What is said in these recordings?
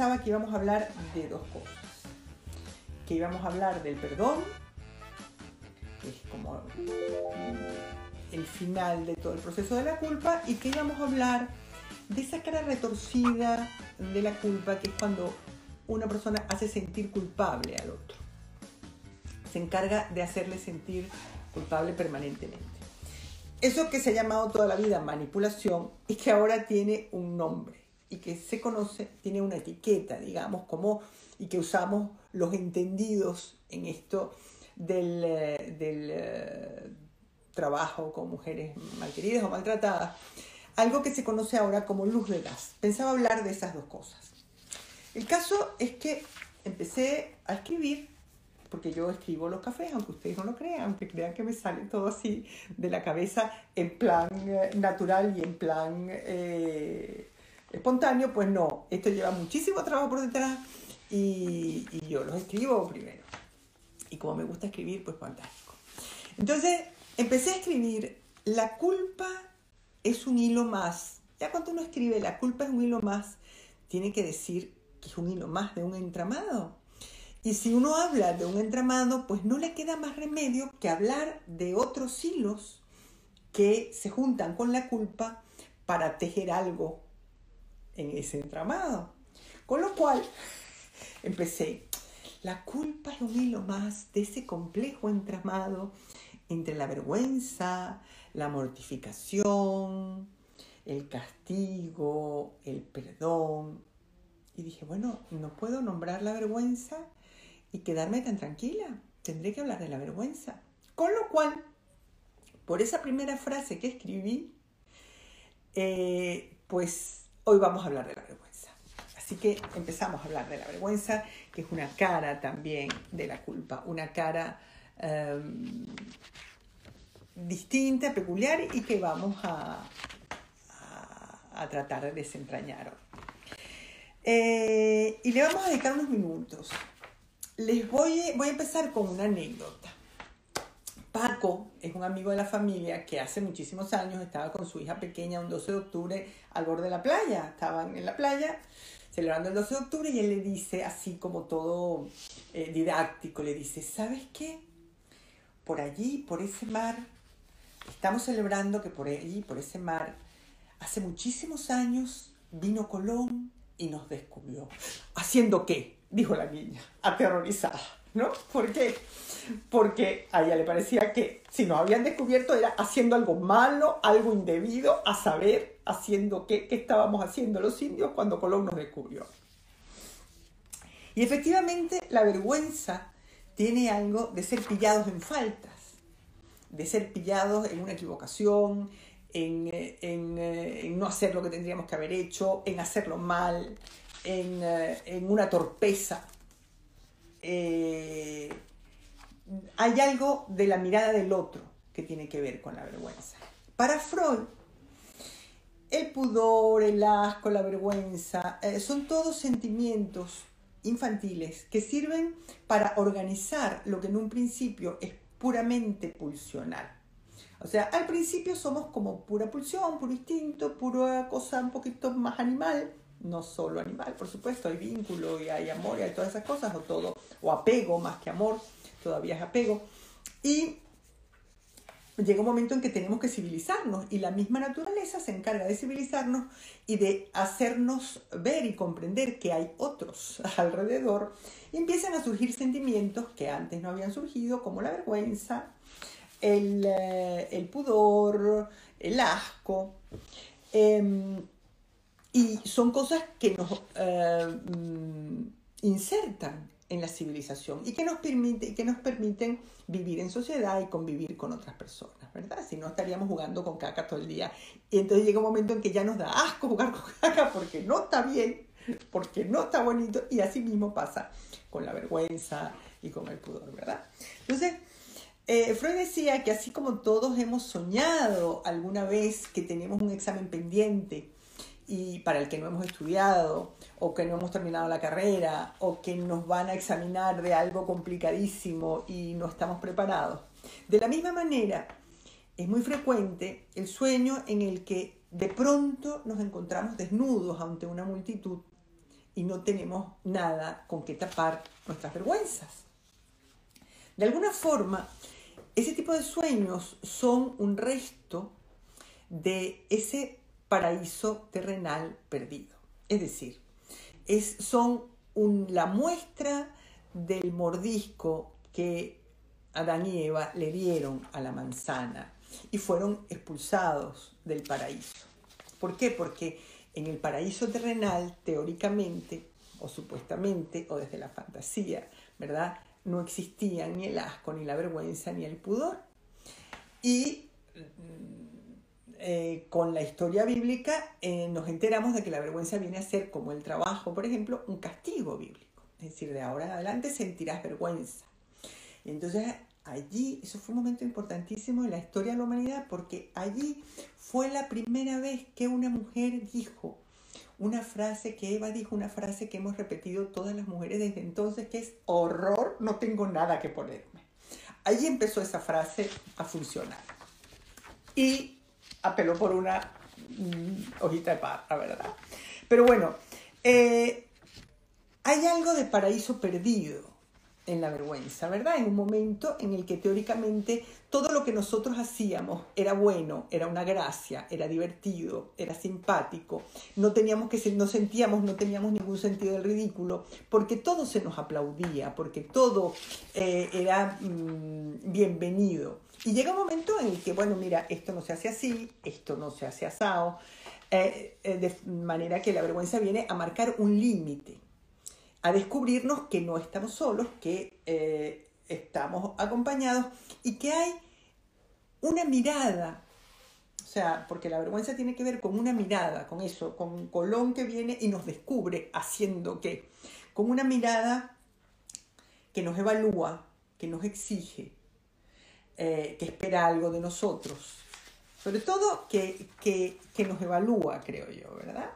Pensaba que íbamos a hablar de dos cosas. Que íbamos a hablar del perdón, que es como el final de todo el proceso de la culpa, y que íbamos a hablar de esa cara retorcida de la culpa, que es cuando una persona hace sentir culpable al otro. Se encarga de hacerle sentir culpable permanentemente. Eso que se ha llamado toda la vida manipulación y que ahora tiene un nombre y que se conoce, tiene una etiqueta, digamos, como, y que usamos los entendidos en esto del, eh, del eh, trabajo con mujeres malqueridas o maltratadas, algo que se conoce ahora como luz de gas. Pensaba hablar de esas dos cosas. El caso es que empecé a escribir porque yo escribo los cafés, aunque ustedes no lo crean, aunque crean que me sale todo así de la cabeza en plan eh, natural y en plan espontáneo, pues no, esto lleva muchísimo trabajo por detrás y, yo los escribo primero. Y como me gusta escribir, pues fantástico. Entonces, empecé a escribir, la culpa es un hilo más. Ya cuando uno escribe, la culpa es un hilo más, tiene que decir que es un hilo más de un entramado. Y si uno habla de un entramado, pues no le queda más remedio que hablar de otros hilos que se juntan con la culpa para tejer algo en ese entramado. Con lo cual, empecé, la culpa es un más de ese complejo entramado entre la vergüenza, la mortificación, el castigo, el perdón. Y dije, bueno, no puedo nombrar la vergüenza y quedarme tan tranquila. Tendré que hablar de la vergüenza. Con lo cual, por esa primera frase que escribí, eh, pues hoy vamos a hablar de la vergüenza. Así que empezamos a hablar de la vergüenza, que es una cara también de la culpa, una cara um, distinta, peculiar y que vamos a, tratar de desentrañar hoy. Eh, y le vamos a dedicar unos minutos les voy a empezar con una anécdota. Paco es un amigo de la familia que hace muchísimos años estaba con su hija pequeña un 12 de octubre al borde de la playa. Estaban en la playa celebrando el 12 de octubre y él le dice, así como todo eh, didáctico, le dice, ¿sabes qué? Por allí, por ese mar, estamos celebrando que por allí, por ese mar, hace muchísimos años vino Colón y nos descubrió. ¿Haciendo qué? Dijo la niña, aterrorizada. ¿No? ¿Por qué? Porque a ella le parecía que si nos habían descubierto era haciendo algo malo, algo indebido, a saber, haciendo qué, qué estábamos haciendo los indios cuando Colón nos descubrió. Y efectivamente la vergüenza tiene algo de ser pillados en faltas, de ser pillados en una equivocación, en, en, en, no hacer lo que tendríamos que haber hecho, en hacerlo mal, en, en una torpeza. Eh, hay algo de la mirada del otro que tiene que ver con la vergüenza. Para Freud, el pudor, el asco, la vergüenza, eh, son todos sentimientos infantiles que sirven para organizar lo que en un principio es puramente pulsional. O sea, al principio somos como pura pulsión, puro instinto, pura cosa un poquito más animal, no solo animal, por supuesto, hay vínculo y hay amor y hay todas esas cosas, o todo, o apego más que amor, todavía es apego. Y llega un momento en que tenemos que civilizarnos y la misma naturaleza se encarga de civilizarnos y de hacernos ver y comprender que hay otros alrededor y empiezan a surgir sentimientos que antes no habían surgido, como la vergüenza, el, el pudor, el asco. Eh, y son cosas que nos eh, insertan en la civilización y que nos, permite, que nos permiten vivir en sociedad y convivir con otras personas, ¿verdad? Si no estaríamos jugando con caca todo el día. Y entonces llega un momento en que ya nos da asco jugar con caca porque no está bien, porque no está bonito y así mismo pasa con la vergüenza y con el pudor, ¿verdad? Entonces, eh, Freud decía que así como todos hemos soñado alguna vez que tenemos un examen pendiente, y para el que no hemos estudiado o que no hemos terminado la carrera o que nos van a examinar de algo complicadísimo y no estamos preparados. De la misma manera, es muy frecuente el sueño en el que de pronto nos encontramos desnudos ante una multitud y no tenemos nada con que tapar nuestras vergüenzas. De alguna forma, ese tipo de sueños son un resto de ese paraíso terrenal perdido. Es decir, es, son la muestra del mordisco que Adán y Eva le dieron a la manzana y fueron expulsados del paraíso. ¿Por qué? Porque en el paraíso terrenal, teóricamente, o supuestamente, o desde la fantasía, ¿verdad? No existían ni el asco, ni la vergüenza, ni el pudor. Y eh, con la historia bíblica eh, nos enteramos de que la vergüenza viene a ser, como el trabajo, por ejemplo, un castigo bíblico. Es decir, de ahora en adelante sentirás vergüenza. Y entonces allí, eso fue un momento importantísimo en la historia de la humanidad, porque allí fue la primera vez que una mujer dijo una frase que Eva dijo, una frase que hemos repetido todas las mujeres desde entonces, que es horror, no tengo nada que ponerme. Allí empezó esa frase a funcionar. Y apeló por una mm, hojita de parra, ¿verdad? Pero bueno, eh, hay algo de paraíso perdido en la vergüenza, ¿verdad? En un momento en el que teóricamente todo lo que nosotros hacíamos era bueno, era una gracia, era divertido, era simpático, no teníamos que no sentíamos, no teníamos ningún sentido del ridículo, porque todo se nos aplaudía, porque todo eh, era mm, bienvenido. Y llega un momento en el que, bueno, mira, esto no se hace así, esto no se hace asado, eh, eh, de manera que la vergüenza viene a marcar un límite, a descubrirnos que no estamos solos, que eh, estamos acompañados y que hay una mirada, o sea, porque la vergüenza tiene que ver con una mirada, con eso, con Colón que viene y nos descubre haciendo qué, con una mirada que nos evalúa, que nos exige, eh, que espera algo de nosotros. Sobre todo que, nos evalúa, creo yo, ¿verdad?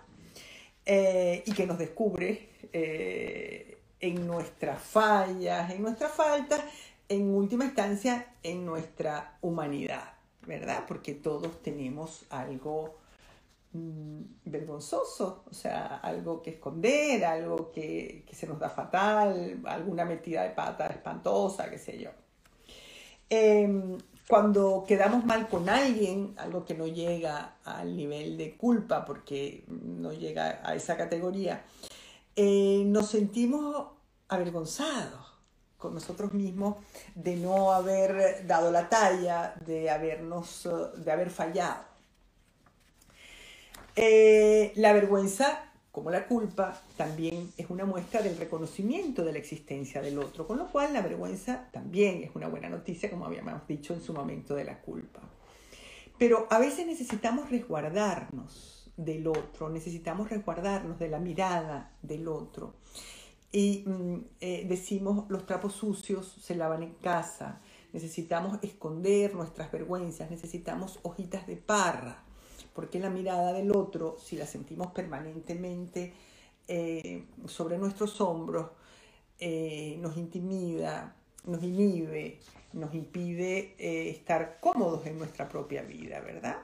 Eh, y que nos descubre eh, en nuestras fallas, en nuestras faltas, en última instancia, en nuestra humanidad, ¿verdad? Porque todos tenemos algo mm, vergonzoso, o sea, algo que esconder, algo que, que se nos da fatal, alguna metida de pata espantosa, qué sé yo. Em, cuando quedamos mal con alguien, algo que no llega al nivel de culpa porque no llega a esa categoría, eh, nos sentimos avergonzados con nosotros mismos de no haber dado la talla, de, habernos, de haber fallado. Eh, la vergüenza como la culpa, también es una muestra del reconocimiento de la existencia del otro, con lo cual la vergüenza también es una buena noticia, como habíamos dicho en su momento de la culpa. Pero a veces necesitamos resguardarnos del otro, necesitamos resguardarnos de la mirada del otro. Y mm, eh, decimos, los trapos sucios se lavan en casa, necesitamos esconder nuestras vergüenzas, necesitamos hojitas de parra porque la mirada del otro, si la sentimos permanentemente eh, sobre nuestros hombros, eh, nos intimida, nos inhibe, nos impide eh, estar cómodos en nuestra propia vida, ¿verdad?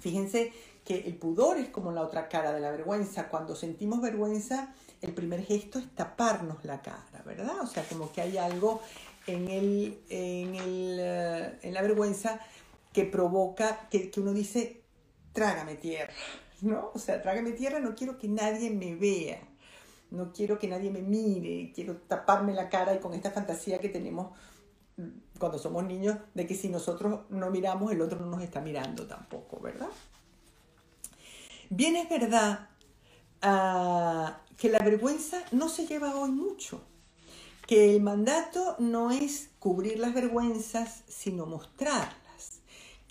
Fíjense que el pudor es como la otra cara de la vergüenza. Cuando sentimos vergüenza, el primer gesto es taparnos la cara, ¿verdad? O sea, como que hay algo en, el, en, el, en la vergüenza que provoca que, que uno dice, trágame tierra, ¿no? O sea, trágame tierra, no quiero que nadie me vea, no quiero que nadie me mire, quiero taparme la cara y con esta fantasía que tenemos cuando somos niños de que si nosotros no miramos, el otro no nos está mirando tampoco, ¿verdad? Bien es verdad ah, que la vergüenza no se lleva hoy mucho, que el mandato no es cubrir las vergüenzas, sino mostrarlas.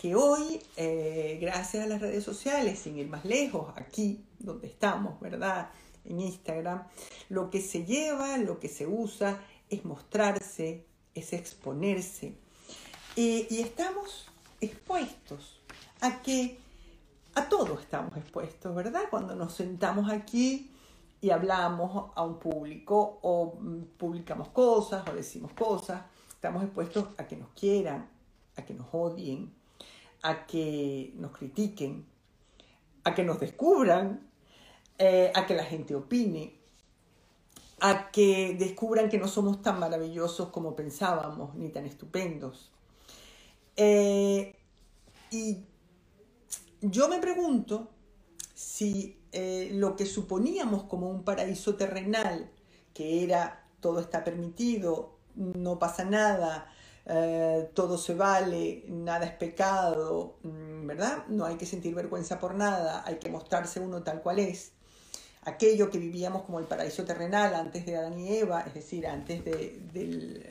Que hoy, eh, gracias a las redes sociales, sin ir más lejos, aquí donde estamos, ¿verdad? En Instagram, lo que se lleva, lo que se usa es mostrarse, es exponerse. y estamos expuestos a que a todos estamos expuestos, ¿verdad? Cuando nos sentamos aquí y hablamos a un público o mm, publicamos cosas o decimos cosas, estamos expuestos a que nos quieran, a que nos odien, a que nos critiquen, a que nos descubran, eh, a que la gente opine, a que descubran que no somos tan maravillosos como pensábamos, ni tan estupendos. Eh, y yo me pregunto si eh, lo que suponíamos como un paraíso terrenal, que era todo está permitido, no pasa nada, eh, todo se vale, nada es pecado, mm, ¿verdad? No hay que sentir vergüenza por nada, hay que mostrarse uno tal cual es. Aquello que vivíamos como el paraíso terrenal antes de Adán y Eva, es decir, antes de, del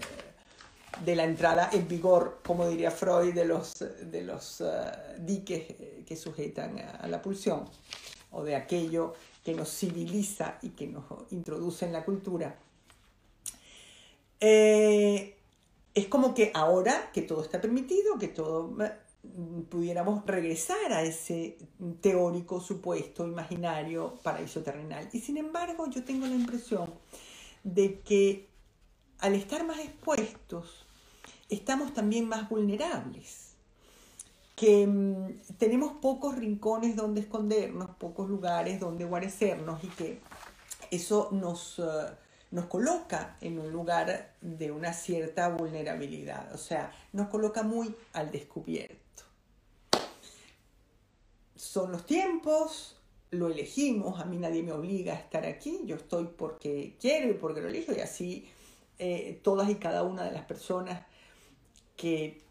de la entrada en vigor, como diría Freud, de los, de los eh, diques que sujetan a, la pulsión, o de aquello que nos civiliza y que nos introduce en la cultura. Eh, es como que ahora que todo está permitido, que todo eh, pudiéramos regresar a ese teórico supuesto imaginario paraíso terrenal. Y sin embargo, yo tengo la impresión de que al estar más expuestos estamos también más vulnerables, que mm, tenemos pocos rincones donde escondernos, pocos lugares donde guarecernos y que eso nos, eh, nos coloca en un lugar de una cierta vulnerabilidad, o sea, nos coloca muy al descubierto. Son los tiempos, lo elegimos, a mí nadie me obliga a estar aquí, yo estoy porque quiero y porque lo elijo y así eh, todas y cada una de las personas que,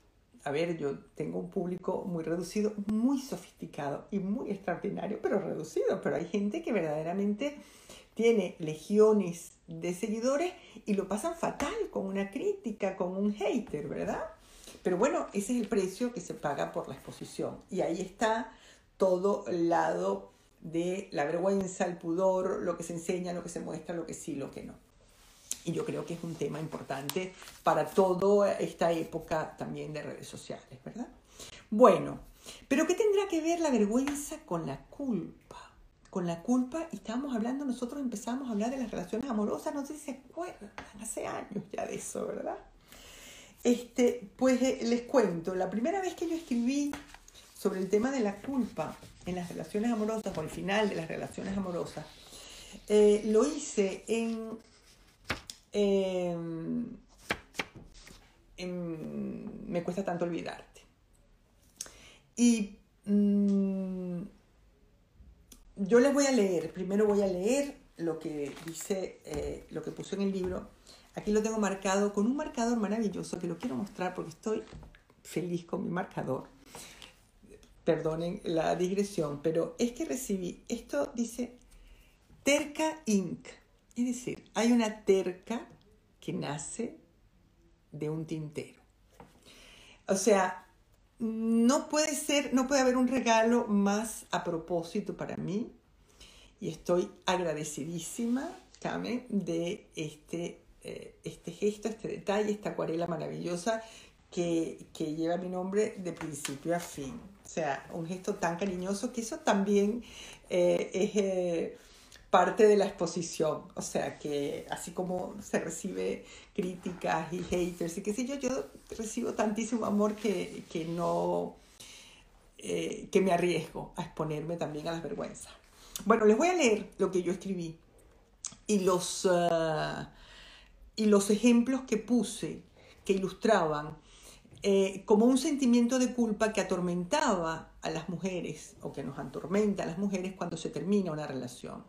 a ver, yo tengo un público muy reducido, muy sofisticado y muy extraordinario, pero reducido, pero hay gente que verdaderamente tiene legiones de seguidores y lo pasan fatal con una crítica, con un hater, ¿verdad? Pero bueno, ese es el precio que se paga por la exposición. Y ahí está todo el lado de la vergüenza, el pudor, lo que se enseña, lo que se muestra, lo que sí, lo que no. Y yo creo que es un tema importante para toda esta época también de redes sociales, ¿verdad? Bueno, pero ¿qué tendrá que ver la vergüenza con la culpa? Con la culpa, y estábamos hablando, nosotros empezamos a hablar de las relaciones amorosas, no sé si se acuerdan, hace años ya de eso, ¿verdad? Este, pues eh, les cuento, la primera vez que yo escribí sobre el tema de la culpa en las relaciones amorosas o al final de las relaciones amorosas, eh, lo hice en Em, em, me cuesta tanto olvidarte. Y mm, yo les voy a leer, primero voy a leer lo que dice, eh, lo que puso en el libro. Aquí lo tengo marcado con un marcador maravilloso que lo quiero mostrar porque estoy feliz con mi marcador. Perdonen la digresión, pero es que recibí, esto dice Terca Inc. Es decir, hay una terca que nace de un tintero. O sea, no puede ser, no puede haber un regalo más a propósito para mí y estoy agradecidísima, Carmen, de este, eh, este gesto, este detalle, esta acuarela maravillosa que, lleva mi nombre de principio a fin. O sea, un gesto tan cariñoso que eso también eh, es... Eh, parte de la exposición. O sea que así como se recibe críticas y haters y qué sé yo, yo recibo tantísimo amor que, no, eh, que me arriesgo a exponerme también a las vergüenzas. Bueno, les voy a leer lo que yo escribí y los, ah, y los ejemplos que puse que ilustraban eh, como un sentimiento de culpa que atormentaba a las mujeres o que nos atormenta a las mujeres cuando se termina una relación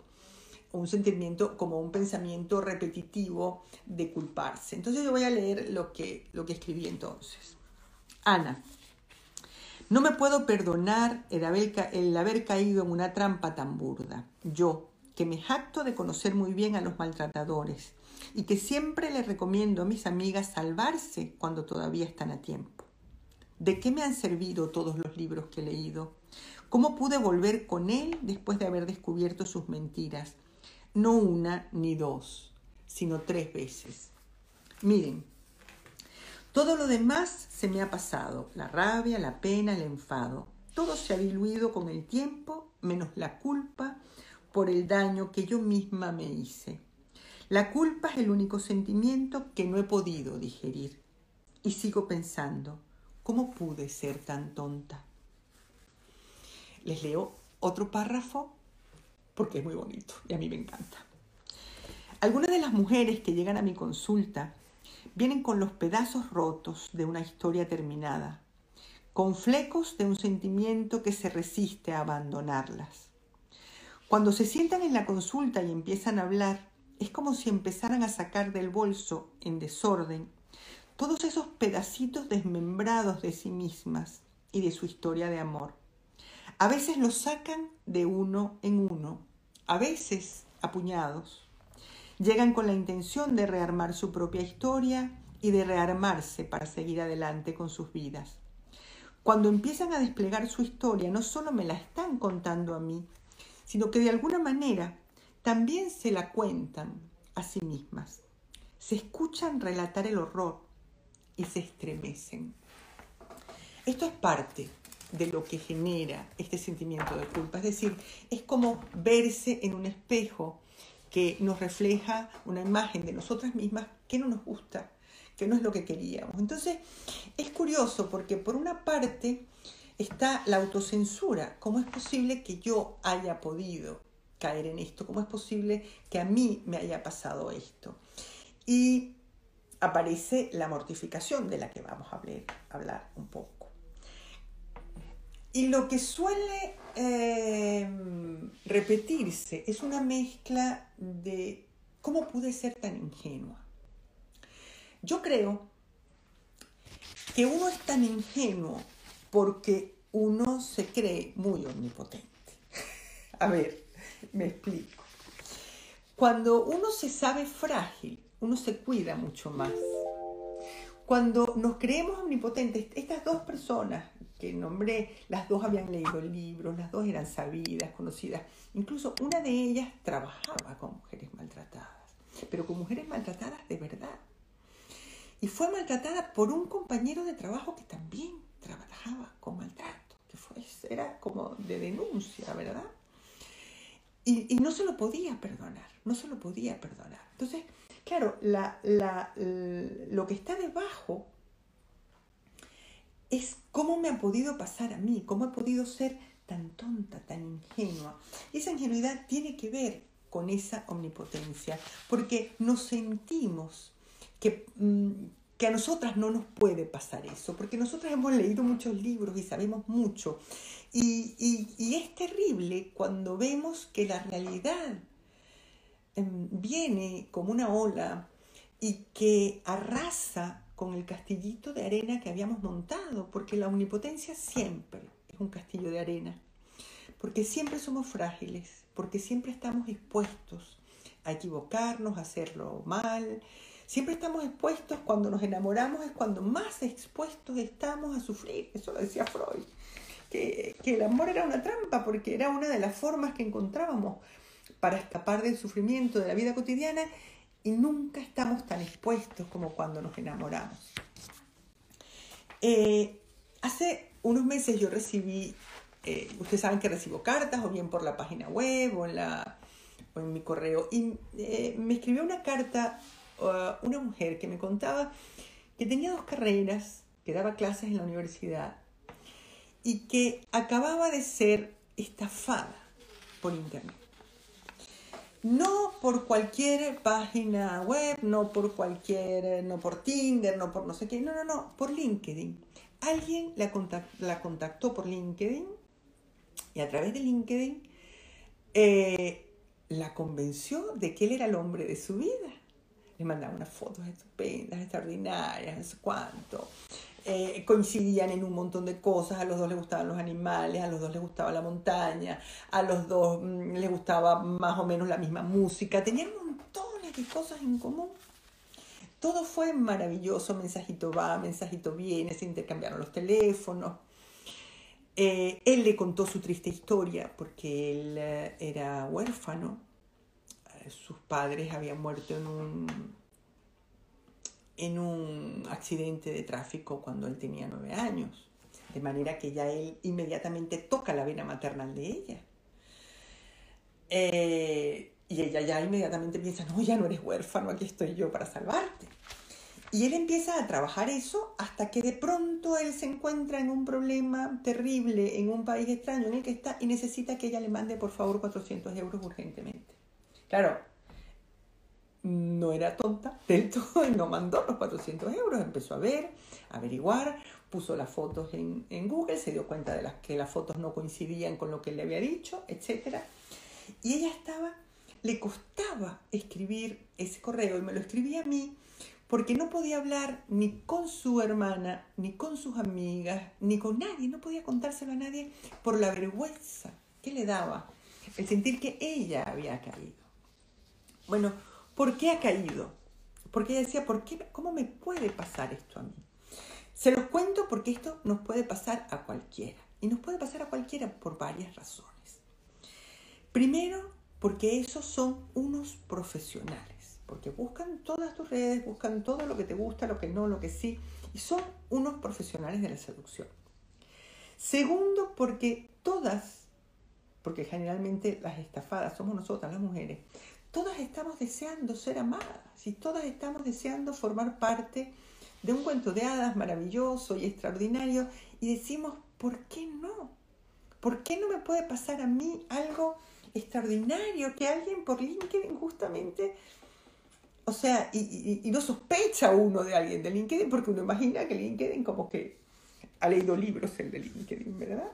un sentimiento como un pensamiento repetitivo de culparse. Entonces yo voy a leer lo que, lo que escribí entonces. Ana, no me puedo perdonar el haber, caído en una trampa tan burda. Yo, que me jacto de conocer muy bien a los maltratadores y que siempre les recomiendo a mis amigas salvarse cuando todavía están a tiempo. ¿De qué me han servido todos los libros que he leído? ¿Cómo pude volver con él después de haber descubierto sus mentiras? No una ni dos, sino tres veces. Miren, todo lo demás se me ha pasado, la rabia, la pena, el enfado. Todo se ha diluido con el tiempo, menos la culpa por el daño que yo misma me hice. La culpa es el único sentimiento que no he podido digerir. Y sigo pensando, ¿cómo pude ser tan tonta? Les leo otro párrafo porque es muy bonito y a mí me encanta. Algunas de las mujeres que llegan a mi consulta vienen con los pedazos rotos de una historia terminada, con flecos de un sentimiento que se resiste a abandonarlas. Cuando se sientan en la consulta y empiezan a hablar, es como si empezaran a sacar del bolso, en desorden, todos esos pedacitos desmembrados de sí mismas y de su historia de amor. A veces los sacan de uno en uno, a veces a puñados. Llegan con la intención de rearmar su propia historia y de rearmarse para seguir adelante con sus vidas. Cuando empiezan a desplegar su historia, no solo me la están contando a mí, sino que de alguna manera también se la cuentan a sí mismas. Se escuchan relatar el horror y se estremecen. Esto es parte de lo que genera este sentimiento de culpa. Es decir, es como verse en un espejo que nos refleja una imagen de nosotras mismas que no nos gusta, que no es lo que queríamos. Entonces, es curioso porque por una parte está la autocensura. ¿Cómo es posible que yo haya podido caer en esto? ¿Cómo es posible que a mí me haya pasado esto? Y aparece la mortificación de la que vamos a hablar, hablar un poco. Y lo que suele eh, repetirse es una mezcla de cómo pude ser tan ingenua. Yo creo que uno es tan ingenuo porque uno se cree muy omnipotente. A ver, me explico. Cuando uno se sabe frágil, uno se cuida mucho más. Cuando nos creemos omnipotentes, estas dos personas, que nombré, las dos habían leído libros, las dos eran sabidas, conocidas. Incluso una de ellas trabajaba con mujeres maltratadas, pero con mujeres maltratadas de verdad. Y fue maltratada por un compañero de trabajo que también trabajaba con maltrato, que fue, era como de denuncia, ¿verdad? Y, no se lo podía perdonar, no se lo podía perdonar. Entonces, claro, la, lo que está debajo es cómo me ha podido pasar a mí, cómo he podido ser tan tonta, tan ingenua. esa ingenuidad tiene que ver con esa omnipotencia, porque nos sentimos que, mm, que a nosotras no nos puede pasar eso, porque nosotras hemos leído muchos libros y sabemos mucho. Y, y es terrible cuando vemos que la realidad em, viene como una ola y que arrasa con el castillito de arena que habíamos montado, porque la omnipotencia siempre es un castillo de arena, porque siempre somos frágiles, porque siempre estamos expuestos a equivocarnos, a hacerlo mal, siempre estamos expuestos, cuando nos enamoramos es cuando más expuestos estamos a sufrir, eso lo decía Freud, que, que el amor era una trampa, porque era una de las formas que encontrábamos para escapar del sufrimiento de la vida cotidiana y nunca estamos tan expuestos como cuando nos enamoramos. Eh, hace unos meses yo recibí, eh, ustedes saben que recibo cartas o bien por la página web o en, la, o en mi correo, y eh, me escribió una carta uh, una mujer que me contaba que tenía dos carreras, que daba clases en la universidad y que acababa de ser estafada por internet. No por cualquier página web, no por cualquier, no por Tinder, no por no sé qué, no, no, no, por LinkedIn. Alguien la, la contactó por LinkedIn y a través de LinkedIn eh, la convenció de que él era el hombre de su vida. Le mandaba unas fotos estupendas, extraordinarias, no sé cuánto. Eh, coincidían en un montón de cosas, a los dos les gustaban los animales, a los dos les gustaba la montaña, a los dos mm, les gustaba más o menos la misma música, tenían montones de cosas en común. Todo fue maravilloso, mensajito va, mensajito viene, se intercambiaron los teléfonos. Eh, él le contó su triste historia porque él eh, era huérfano, sus padres habían muerto en un en un accidente de tráfico cuando él tenía nueve años. De manera que ya él inmediatamente toca la vena maternal de ella. Eh, y ella ya inmediatamente piensa, no, ya no eres huérfano, aquí estoy yo para salvarte. Y él empieza a trabajar eso hasta que de pronto él se encuentra en un problema terrible en un país extraño en el que está y necesita que ella le mande por favor 400 euros urgentemente. Claro, no era tonta del todo y no mandó los 400 euros, empezó a ver, a averiguar, puso las fotos en, Google, se dio cuenta de las, que las fotos no coincidían con lo que él le había dicho, etc. Y ella estaba, le costaba escribir ese correo y me lo escribía a mí porque no podía hablar ni con su hermana, ni con sus amigas, ni con nadie, no podía contárselo a nadie por la vergüenza que le daba el sentir que ella había caído. Bueno, ¿Por qué ha caído? Porque ella decía, ¿por qué, ¿cómo me puede pasar esto a mí? Se los cuento porque esto nos puede pasar a cualquiera. Y nos puede pasar a cualquiera por varias razones. Primero, porque esos son unos profesionales. Porque buscan todas tus redes, buscan todo lo que te gusta, lo que no, lo que sí. Y son unos profesionales de la seducción. Segundo, porque todas, porque generalmente las estafadas somos nosotras las mujeres, todas estamos deseando ser amadas y todas estamos deseando formar parte de un cuento de hadas maravilloso y extraordinario y decimos, ¿por qué no? ¿Por qué no me puede pasar a mí algo extraordinario que alguien por LinkedIn justamente, o sea, y, y no sospecha uno de alguien de LinkedIn porque uno imagina que LinkedIn como que ha leído libros el de LinkedIn, ¿verdad?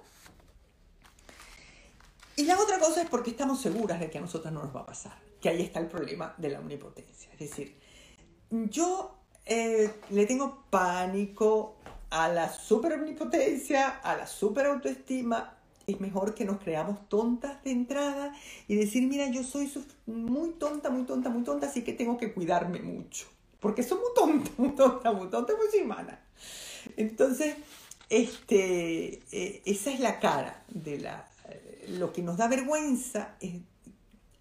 Y la otra cosa es porque estamos seguras de que a nosotras no nos va a pasar que ahí está el problema de la omnipotencia. Es decir, yo eh, le tengo pánico a la super omnipotencia, a la super autoestima. Es mejor que nos creamos tontas de entrada y decir, mira, yo soy muy tonta, muy tonta, muy tonta, así que tengo que cuidarme mucho. Porque soy muy tonta, muy tonta, muy tonta, muy semana. Entonces, este, eh, esa es la cara de la... Lo que nos da vergüenza es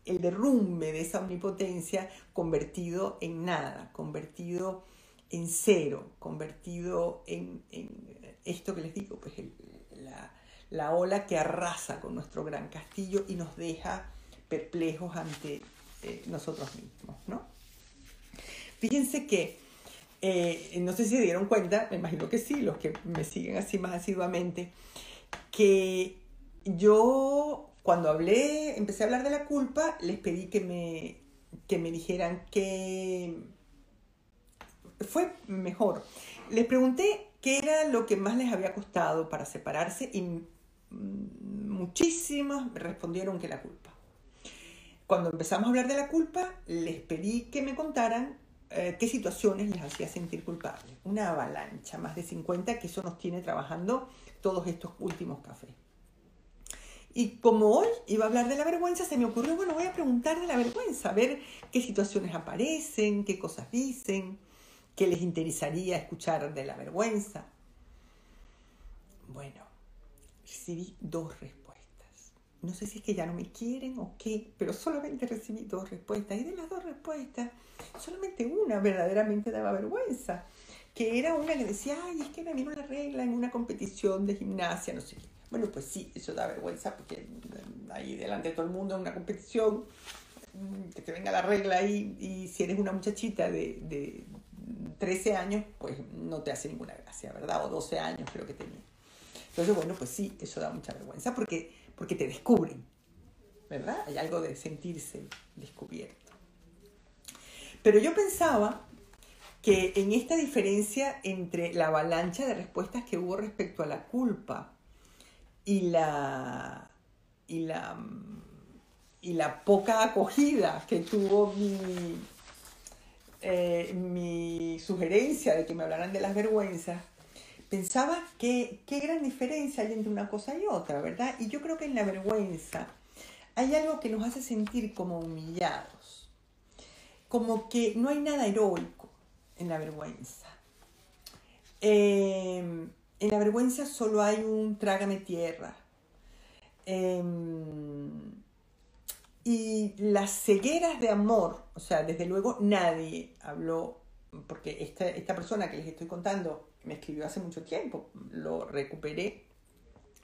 el derrumbe de esa omnipotencia convertido en nada, convertido en cero, convertido en, esto que les digo, pues la, ola que arrasa con nuestro gran castillo y nos deja perplejos ante eh, nosotros mismos, ¿no? Fíjense que, eh, no sé si se dieron cuenta, me imagino que sí, los que me siguen así más asiduamente, que yo cuando hablé, empecé a hablar de la culpa, les pedí que me, que me dijeran que fue mejor. Les pregunté qué era lo que más les había costado para separarse y muchísimos respondieron que la culpa. Cuando empezamos a hablar de la culpa, les pedí que me contaran eh, qué situaciones les hacía sentir culpables. Una avalancha, más de 50, que eso nos tiene trabajando todos estos últimos cafés. Y como hoy iba a hablar de la vergüenza, se me ocurrió, bueno, voy a preguntar de la vergüenza, a ver qué situaciones aparecen, qué cosas dicen, qué les interesaría escuchar de la vergüenza. Bueno, recibí dos respuestas. No sé si es que ya no me quieren o qué, pero solamente recibí dos respuestas. Y de las dos respuestas, solamente una verdaderamente daba vergüenza, que era una que decía, ay, es que me vino la regla en una competición de gimnasia, no sé qué. Bueno, pues sí, eso da vergüenza porque ahí delante de todo el mundo en una competición, mm, que te venga la regla ahí y si eres una muchachita de, de 13 años, pues no te hace ninguna gracia, ¿verdad? O 12 años creo que tenía. Entonces, bueno, pues sí, eso da mucha vergüenza porque, porque te descubren, ¿verdad? Hay algo de sentirse descubierto. Pero yo pensaba que en esta diferencia entre la avalancha de respuestas que hubo respecto a la culpa y la, y la, y la poca acogida que tuvo mi, eh, mi sugerencia de que me hablaran de las vergüenzas, pensaba que qué gran diferencia hay entre una cosa y otra, ¿verdad? Y yo creo que en la vergüenza hay algo que nos hace sentir como humillados, como que no hay nada heroico en la vergüenza. Em, en la vergüenza solo hay un trágame tierra. Em, y las cegueras de amor, o sea, desde luego nadie habló, porque esta, esta persona que les estoy contando me escribió hace mucho tiempo, lo recuperé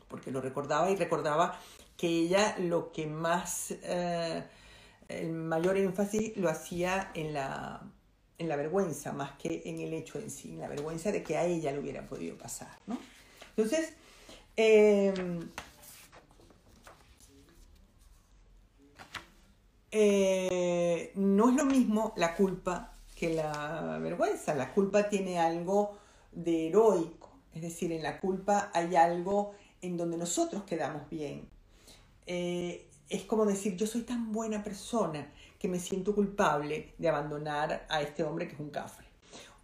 porque lo recordaba y recordaba que ella lo que más, eh, el mayor énfasis lo hacía en la, en la vergüenza más que en el hecho en sí, en la vergüenza de que a ella le hubiera podido pasar, ¿no? Entonces, em, eh, no es lo mismo la culpa que la vergüenza. La culpa tiene algo de heroico, es decir, en la culpa hay algo en donde nosotros quedamos bien. Eh, es como decir, yo soy tan buena persona que me siento culpable de abandonar a este hombre que es un cafre.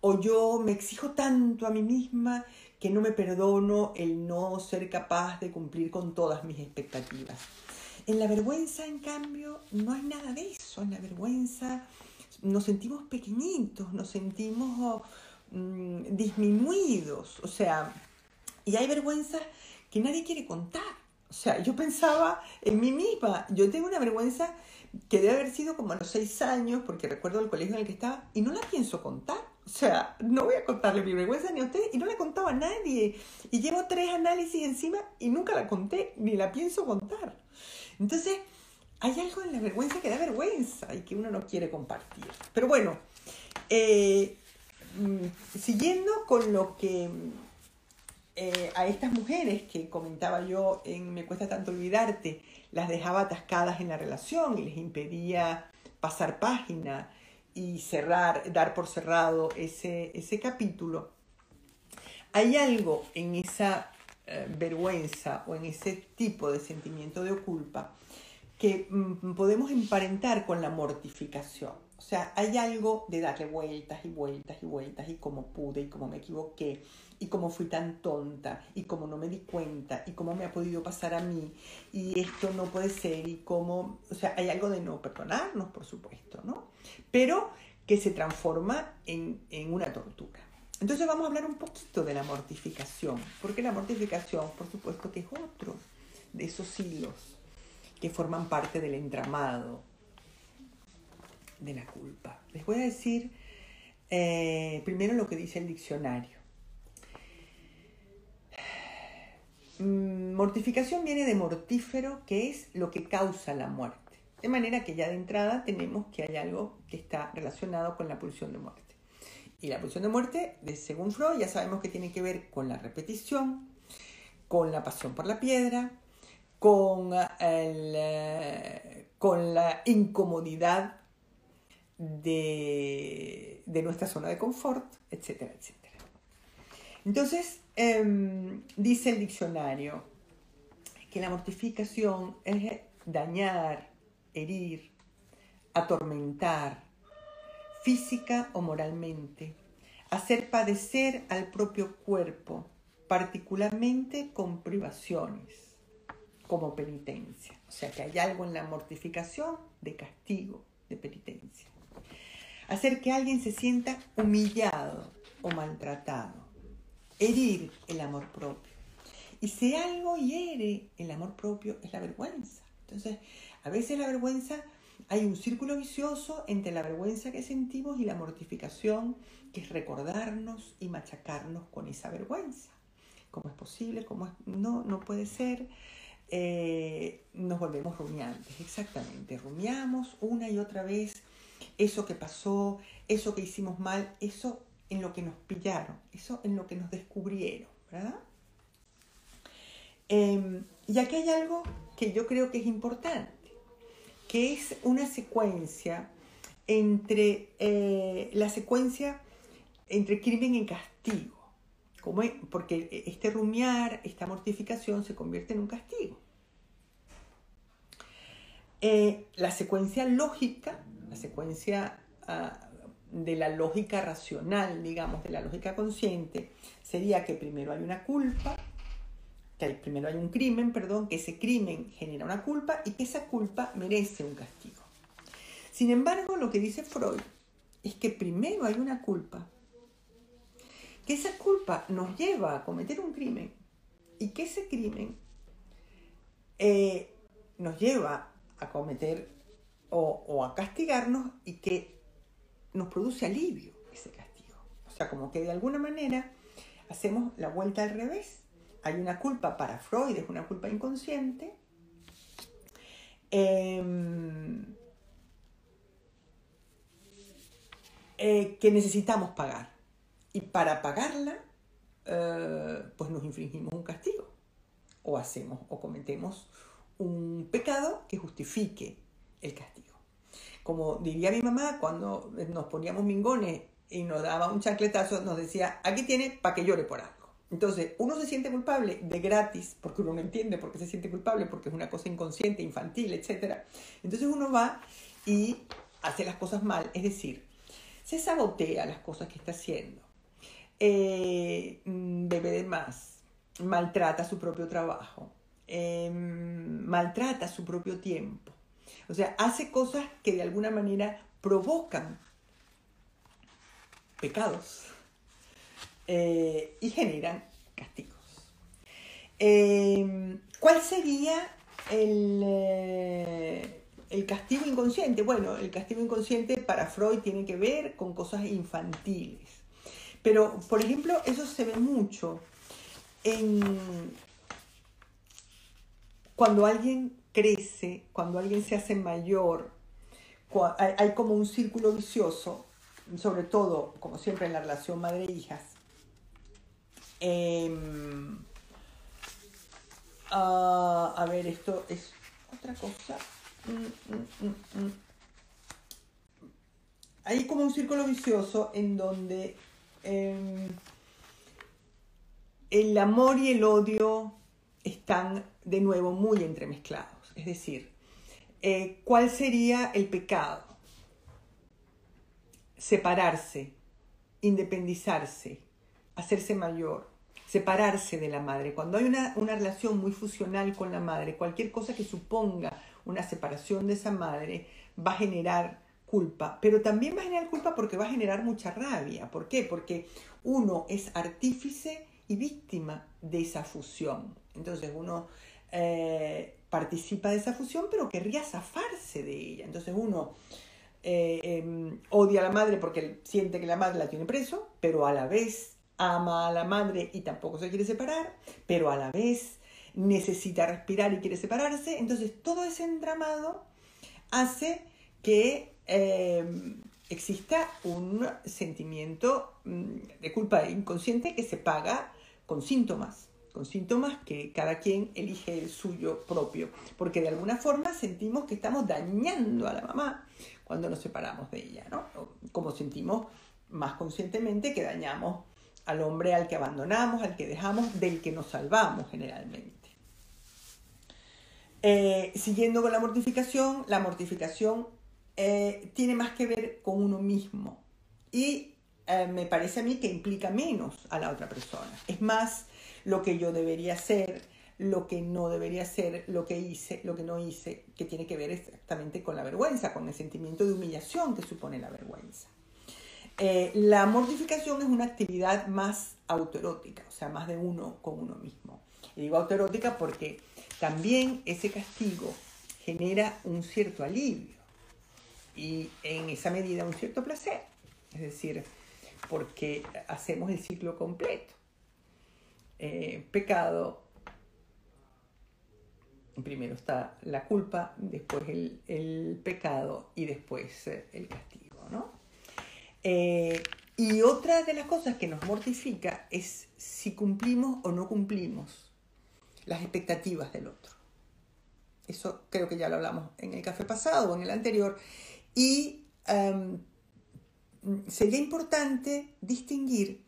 O yo me exijo tanto a mí misma que no me perdono el no ser capaz de cumplir con todas mis expectativas. En la vergüenza, en cambio, no hay nada de eso. En la vergüenza nos sentimos pequeñitos, nos sentimos mm, disminuidos. O sea, y hay vergüenzas que nadie quiere contar. O sea, yo pensaba en mí misma, yo tengo una vergüenza que debe haber sido como a los seis años, porque recuerdo el colegio en el que estaba, y no la pienso contar. O sea, no voy a contarle mi vergüenza ni a ustedes, y no la contaba a nadie. Y llevo tres análisis encima y nunca la conté, ni la pienso contar. Entonces, hay algo en la vergüenza que da vergüenza y que uno no quiere compartir. Pero bueno, eh, mm, siguiendo con lo que eh, a estas mujeres que comentaba yo en Me cuesta tanto olvidarte, las dejaba atascadas en la relación y les impedía pasar página y cerrar, dar por cerrado ese, ese capítulo. Hay algo en esa eh, vergüenza o en ese tipo de sentimiento de culpa que mm, podemos emparentar con la mortificación. O sea, hay algo de darle vueltas y vueltas y vueltas y cómo pude y cómo me equivoqué y cómo fui tan tonta y cómo no me di cuenta y cómo me ha podido pasar a mí y esto no puede ser y cómo, o sea, hay algo de no perdonarnos, por supuesto, ¿no? Pero que se transforma en, en una tortura. Entonces vamos a hablar un poquito de la mortificación, porque la mortificación, por supuesto, que es otro de esos hilos que forman parte del entramado de la culpa. Les voy a decir eh, primero lo que dice el diccionario. Mm, mortificación viene de mortífero, que es lo que causa la muerte. De manera que ya de entrada tenemos que hay algo que está relacionado con la pulsión de muerte. Y la pulsión de muerte, de, según Freud, ya sabemos que tiene que ver con la repetición, con la pasión por la piedra, con, eh, con la incomodidad de, de, nuestra zona de confort, etcétera, etcétera. Entonces, Em, dice el diccionario que la mortificación es dañar, herir, atormentar, física o moralmente, hacer padecer al propio cuerpo, particularmente con privaciones, como penitencia. O sea que hay algo en la mortificación de castigo, de penitencia. Hacer que alguien se sienta humillado o maltratado herir el amor propio. Y si algo hiere el amor propio es la vergüenza. Entonces, a veces la vergüenza, hay un círculo vicioso entre la vergüenza que sentimos y la mortificación, que es recordarnos y machacarnos con esa vergüenza. ¿Cómo es posible? ¿Cómo es? No, no puede ser. Eh, nos volvemos rumiantes, exactamente. Rumiamos una y otra vez eso que pasó, eso que hicimos mal, eso en lo que nos pillaron, eso en lo que nos descubrieron, ¿verdad? Em, y aquí hay algo que yo creo que es importante, que es una secuencia entre eh, la secuencia entre crimen y castigo, como porque este rumiar, esta mortificación se convierte en un castigo. Eh, la secuencia lógica, la secuencia ah, de la lógica racional, digamos, de la lógica consciente, sería que primero hay una culpa, que primero hay un crimen, perdón, que ese crimen genera una culpa y que esa culpa merece un castigo. Sin embargo, lo que dice Freud es que primero hay una culpa, que esa culpa nos lleva a cometer un crimen y que ese crimen eh, nos lleva a cometer o a castigarnos y que nos produce alivio ese castigo. O sea, como que de alguna manera hacemos la vuelta al revés. Hay una culpa para Freud, es una culpa inconsciente. Em, eh, que necesitamos pagar. Y para pagarla, eh, pues nos infringimos un castigo. O hacemos o cometemos un pecado que justifique el castigo como diría mi mamá, cuando nos poníamos mingones y nos daba un chancletazo, nos decía, aquí tiene para que llore por algo. Entonces, uno se siente culpable de gratis, porque uno no entiende por qué se siente culpable, porque es una cosa inconsciente, infantil, etc. Entonces uno va y hace las cosas mal, es decir, se sabotea las cosas que está haciendo, eh, mm, bebe de más, maltrata su propio trabajo, em, maltrata su propio tiempo, o sea, hace cosas que de alguna manera provocan pecados eh, y generan castigos. Eh, ¿Cuál sería el, eh, el castigo inconsciente? Bueno, el castigo inconsciente para Freud tiene que ver con cosas infantiles. Pero, por ejemplo, eso se ve mucho en cuando alguien crece, cuando alguien se hace mayor, hay, como un círculo vicioso, sobre todo, como siempre en la relación madre-hijas. Em, ah, a ver, esto es otra cosa. Mm, mm, mm, hay como un círculo vicioso en donde em, el amor y el odio están de nuevo muy entremezclados. Es decir, eh, ¿cuál sería el pecado? Separarse, independizarse, hacerse mayor, separarse de la madre. Cuando hay una, una, relación muy fusional con la madre, cualquier cosa que suponga una separación de esa madre va a generar culpa, pero también va a generar culpa porque va a generar mucha rabia. ¿Por qué? Porque uno es artífice y víctima de esa fusión. Entonces uno eh, participa de esa fusión, pero querría zafarse de ella. Entonces uno eh, em, odia a la madre porque siente que la madre la tiene preso, pero a la vez ama a la madre y tampoco se quiere separar, pero a la vez necesita respirar y quiere separarse. Entonces todo ese entramado hace que em, exista un sentimiento mm, de culpa inconsciente que se paga con síntomas con síntomas que cada quien elige el suyo propio, porque de alguna forma sentimos que estamos dañando a la mamá cuando nos separamos de ella, ¿no? Como sentimos más conscientemente que dañamos al hombre al que abandonamos, al que dejamos, del que nos salvamos generalmente. Eh, siguiendo con la mortificación, la mortificación eh, tiene más que ver con uno mismo y eh, me parece a mí que implica menos a la otra persona. Es más lo que yo debería hacer, lo que no debería hacer, lo que hice, lo que no hice, que tiene que ver exactamente con la vergüenza, con el sentimiento de humillación que supone la vergüenza. Eh, la mortificación es una actividad más autoerótica, o sea, más de uno con uno mismo. Y digo autoerótica porque también ese castigo genera un cierto alivio y en esa medida un cierto placer, es decir, porque hacemos el ciclo completo. Eh, pecado, primero está la culpa, después el, pecado y después eh, el castigo, ¿no? Eh, y otra de las cosas que nos mortifica es si cumplimos o no cumplimos las expectativas del otro. Eso creo que ya lo hablamos en el café pasado o en el anterior. Y em, sería importante distinguir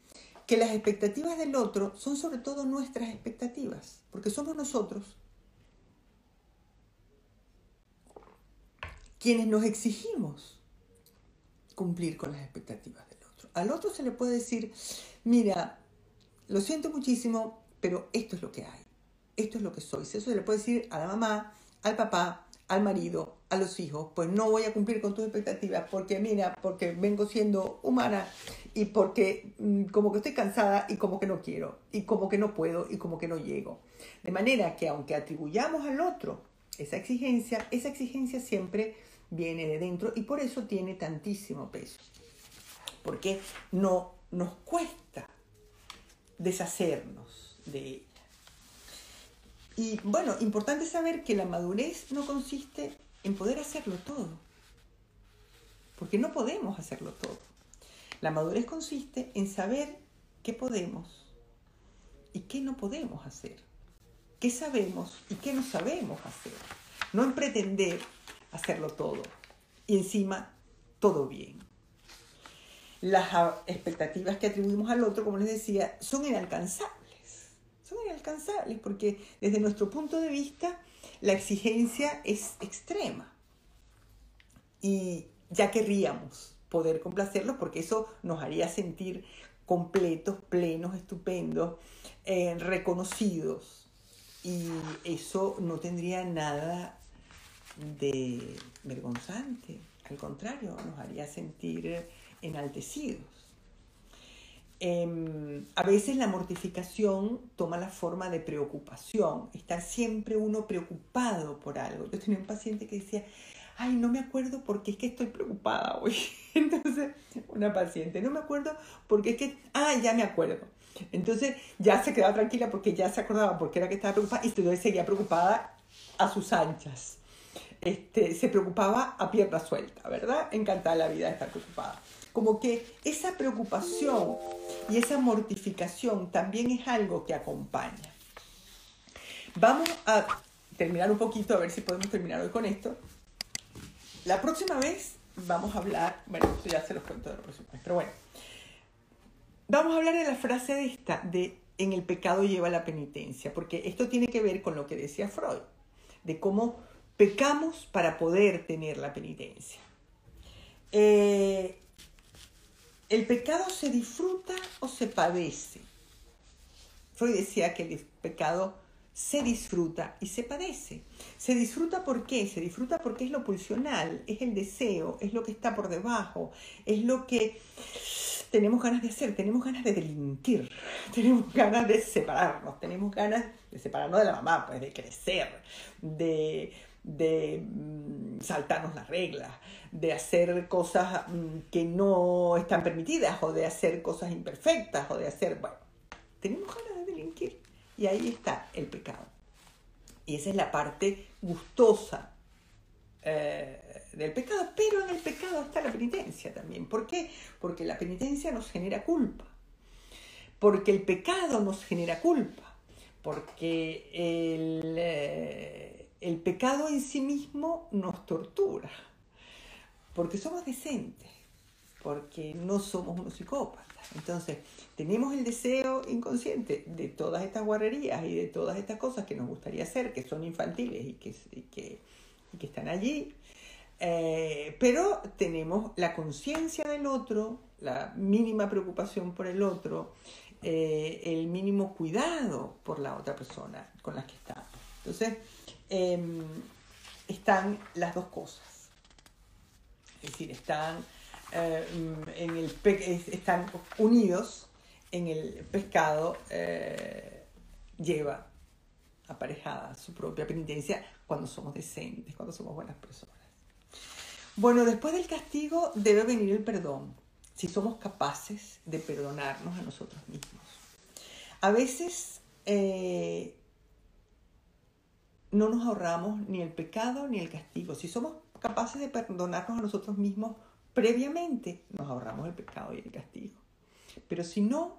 que las expectativas del otro son sobre todo nuestras expectativas, porque somos nosotros quienes nos exigimos cumplir con las expectativas del otro. Al otro se le puede decir, mira, lo siento muchísimo, pero esto es lo que hay, esto es lo que soy. Eso se le puede decir a la mamá, al papá, al marido, a los hijos, pues no voy a cumplir con tus expectativas porque mira, porque vengo siendo humana y porque mm, como que estoy cansada y como que no quiero y como que no puedo y como que no llego. De manera que aunque atribuyamos al otro esa exigencia, esa exigencia siempre viene de dentro y por eso tiene tantísimo peso. Porque no nos cuesta deshacernos de. Y bueno, importante saber que la madurez no consiste en poder hacerlo todo. Porque no podemos hacerlo todo. La madurez consiste en saber qué podemos y qué no podemos hacer. Qué sabemos y qué no sabemos hacer. No en pretender hacerlo todo. Y encima, todo bien. Las expectativas que atribuimos al otro, como les decía, son inalcanzables. Son inalcanzables porque desde nuestro punto de vista la exigencia es extrema. Y ya querríamos poder complacerlos porque eso nos haría sentir completos, plenos, estupendos, eh, reconocidos. Y eso no tendría nada de vergonzante, al contrario, nos haría sentir enaltecidos. Em, a veces la mortificación toma la forma de preocupación, estar siempre uno preocupado por algo. Yo tenía un paciente que decía, ay, no me acuerdo porque es que estoy preocupada hoy. Entonces, una paciente, no me acuerdo porque es que, ah, ya me acuerdo. Entonces ya se quedaba tranquila porque ya se acordaba porque era que estaba preocupada y entonces seguía preocupada a sus anchas. Este, se preocupaba a pierna suelta, ¿verdad? Encantada la vida de estar preocupada. Como que esa preocupación y esa mortificación también es algo que acompaña. Vamos a terminar un poquito, a ver si podemos terminar hoy con esto. La próxima vez vamos a hablar, bueno, esto ya se los cuento de la próxima pero bueno, vamos a hablar de la frase de esta, de en el pecado lleva la penitencia, porque esto tiene que ver con lo que decía Freud, de cómo pecamos para poder tener la penitencia. Eh, ¿El pecado se disfruta o se padece? Freud decía que el pecado se disfruta y se padece. Se disfruta por qué? Se disfruta porque es lo pulsional, es el deseo, es lo que está por debajo, es lo que tenemos ganas de hacer, tenemos ganas de delinquir, tenemos ganas de separarnos, tenemos ganas de separarnos de la mamá, pues de crecer, de de mm, saltarnos las reglas, de hacer cosas mm, que no están permitidas o de hacer cosas imperfectas o de hacer, bueno, tenemos ganas de delinquir y ahí está el pecado. Y esa es la parte gustosa eh, del pecado, pero en el pecado está la penitencia también. ¿Por qué? Porque la penitencia nos genera culpa, porque el pecado nos genera culpa, porque el... Eh, el pecado en sí mismo nos tortura, porque somos decentes, porque no somos unos psicópatas. Entonces, tenemos el deseo inconsciente de todas estas guarrerías y de todas estas cosas que nos gustaría hacer, que son infantiles y que, están allí, eh, pero tenemos la conciencia del otro, la mínima preocupación por el otro, eh, el mínimo cuidado por la otra persona con la que estamos. Entonces, Em, están las dos cosas. Es decir, están, em, en el están unidos en el pescado, eh, lleva aparejada su propia penitencia cuando somos decentes, cuando somos buenas personas. Bueno, después del castigo debe venir el perdón, si somos capaces de perdonarnos a nosotros mismos. A veces eh, no nos ahorramos ni el pecado ni el castigo. Si somos capaces de perdonarnos a nosotros mismos previamente, nos ahorramos el pecado y el castigo. Pero si no,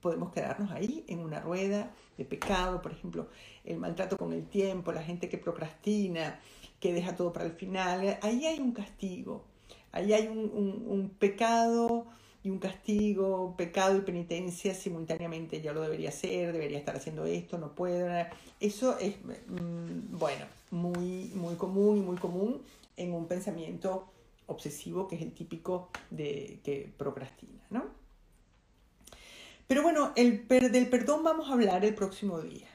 podemos quedarnos ahí en una rueda de pecado, por ejemplo, el maltrato con el tiempo, la gente que procrastina, que deja todo para el final. Ahí hay un castigo, ahí hay un, un pecado y un castigo, pecado y penitencia simultáneamente. Ya lo debería hacer, debería estar haciendo esto, no puedo. Eso es, mm, bueno, muy, muy común y muy común en un pensamiento obsesivo, que es el típico de que procrastina, ¿no? Pero bueno, el del perdón vamos a hablar el próximo día.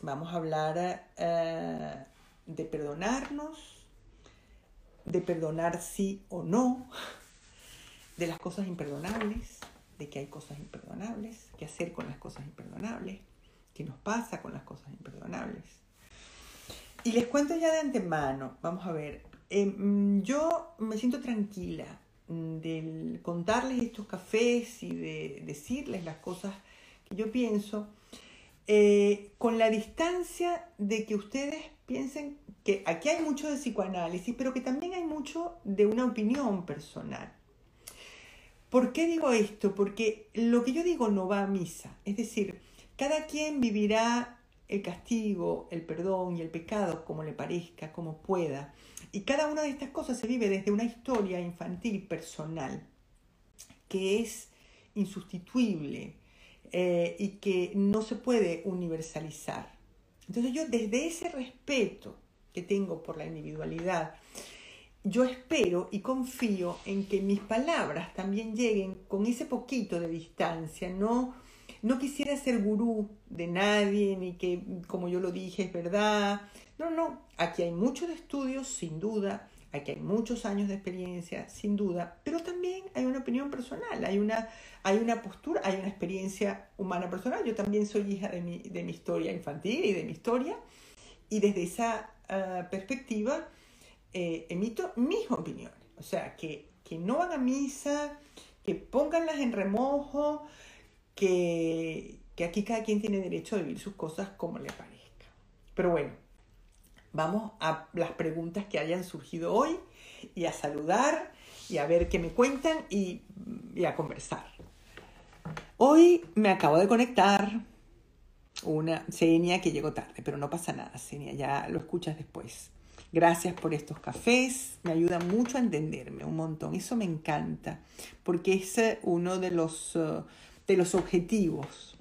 Vamos a hablar eh, de perdonarnos, de perdonar sí o no, de las cosas imperdonables, de que hay cosas imperdonables, qué hacer con las cosas imperdonables, qué nos pasa con las cosas imperdonables. Y les cuento ya de antemano, vamos a ver, em, yo me siento tranquila de contarles estos cafés y de decirles las cosas que yo pienso, eh, con la distancia de que ustedes piensen que aquí hay mucho de psicoanálisis, pero que también hay mucho de una opinión personal. ¿Por qué digo esto? Porque lo que yo digo no va a misa. Es decir, cada quien vivirá el castigo, el perdón y el pecado como le parezca, como pueda. Y cada una de estas cosas se vive desde una historia infantil personal que es insustituible eh, y que no se puede universalizar. Entonces yo desde ese respeto que tengo por la individualidad, yo espero y confío en que mis palabras también lleguen con ese poquito de distancia. No, no quisiera ser gurú de nadie, ni que, como yo lo dije, es verdad. No, no, aquí hay muchos estudios, sin duda, aquí hay muchos años de experiencia, sin duda, pero también hay una opinión personal, hay una, hay una postura, hay una experiencia humana personal. Yo también soy hija de mi, de mi historia infantil y de mi historia, y desde esa ah, perspectiva eh, emito mis opiniones. O sea, que, que no van a misa, que pónganlas en remojo, que, que aquí cada quien tiene derecho a vivir sus cosas como le parezca. Pero bueno, vamos a las preguntas que hayan surgido hoy y a saludar y a ver qué me cuentan y, y a conversar. Hoy me acabo de conectar una seña que llegó tarde, pero no pasa nada, seña, ya lo escuchas después. Gracias por estos cafés, me ayuda mucho a entenderme un montón. Eso me encanta, porque es eh, uno de los, eh, de los objetivos.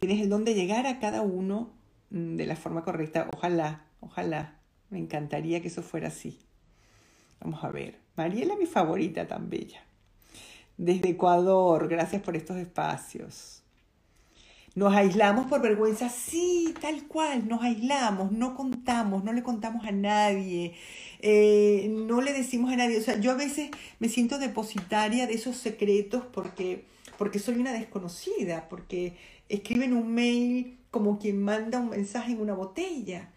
Tienes el don de llegar a cada uno mm, de la forma correcta. Ojalá, ojalá. Me encantaría que eso fuera así. Vamos a ver. Mariela, mi favorita tan bella. Desde Ecuador, gracias por estos espacios. Nos aislamos por vergüenza, sí, tal cual, nos aislamos, no contamos, no le contamos a nadie, eh, no le decimos a nadie. O sea, yo a veces me siento depositaria de esos secretos porque, porque soy una desconocida, porque escriben un mail como quien manda un mensaje en una botella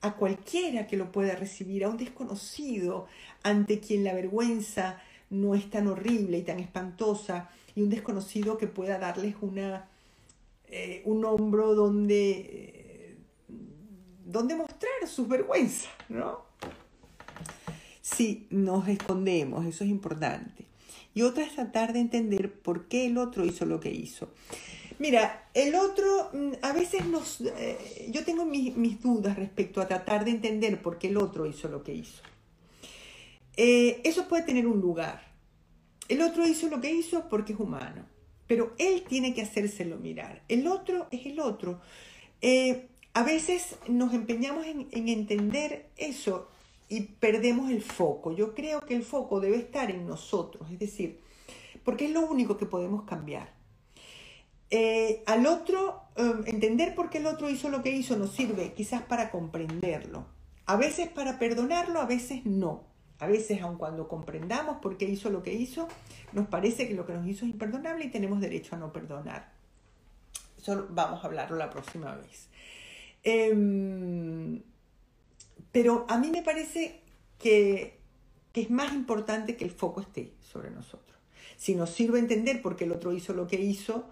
a cualquiera que lo pueda recibir, a un desconocido ante quien la vergüenza no es tan horrible y tan espantosa, y un desconocido que pueda darles una eh, un hombro donde, eh, donde mostrar sus vergüenzas, ¿no? Sí, nos escondemos, eso es importante. Y otra es tratar de entender por qué el otro hizo lo que hizo. Mira, el otro, mm, a veces nos, eh, yo tengo mis, mis, dudas respecto a tratar de entender por qué el otro hizo lo que hizo. eso puede tener un lugar. El otro hizo lo que hizo porque es humano pero él tiene que hacérselo mirar. El otro es el otro. Eh, a veces nos empeñamos en, entender eso y perdemos el foco. Yo creo que el foco debe estar en nosotros, es decir, porque es lo único que podemos cambiar. Eh, al otro, em, entender por qué el otro hizo lo que hizo nos sirve quizás para comprenderlo. A veces para perdonarlo, a veces no. A veces, aun cuando comprendamos por qué hizo lo que hizo, nos parece que lo que nos hizo es imperdonable y tenemos derecho a no perdonar. Eso vamos a hablarlo la próxima vez. Em, pero a mí me parece que, es más importante que el foco esté sobre nosotros. Si nos sirve entender por qué el otro hizo lo que hizo,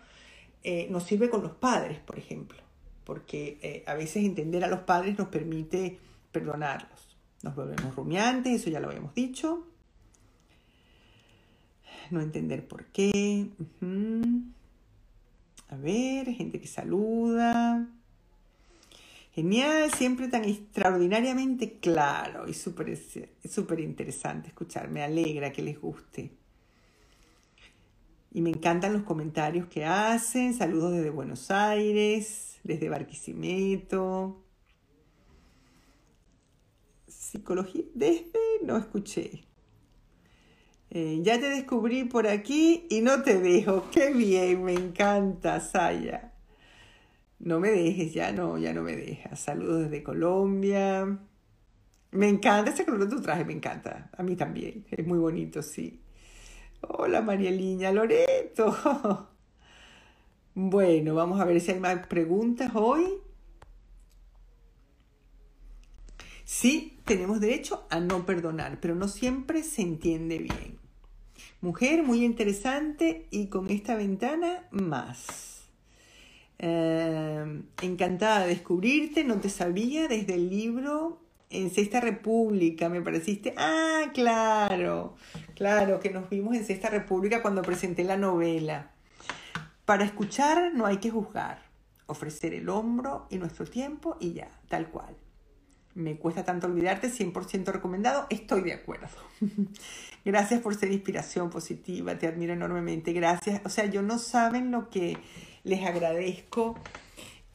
eh, nos sirve con los padres, por ejemplo, porque eh, a veces entender a los padres nos permite perdonarlos. Nos volvemos rumiantes, eso ya lo habíamos dicho. No entender por qué. A ver, gente que saluda. Genial, siempre tan extraordinariamente claro y súper super interesante escuchar. Me alegra que les guste. Y me encantan los comentarios que hacen. Saludos desde Buenos Aires, desde Barquisimeto. Psicología desde no escuché. Eh, ya te descubrí por aquí y no te dejo. Qué bien, me encanta, Saya. No me dejes, ya no, ya no me dejas. Saludos desde Colombia. Me encanta ese color de tu traje, me encanta. A mí también. Es muy bonito, sí. Hola, Marieliña Loreto. Bueno, vamos a ver si hay más preguntas hoy. Sí, tenemos derecho a no perdonar, pero no siempre se entiende bien. Mujer muy interesante y con esta ventana más. Eh, encantada de descubrirte, no te sabía desde el libro en Sexta República, me pareciste. Ah, claro, claro, que nos vimos en Sexta República cuando presenté la novela. Para escuchar no hay que juzgar, ofrecer el hombro y nuestro tiempo y ya, tal cual. Me cuesta tanto olvidarte, 100% recomendado, estoy de acuerdo. Gracias por ser inspiración positiva, te admiro enormemente, gracias. O sea, yo no saben lo que les agradezco,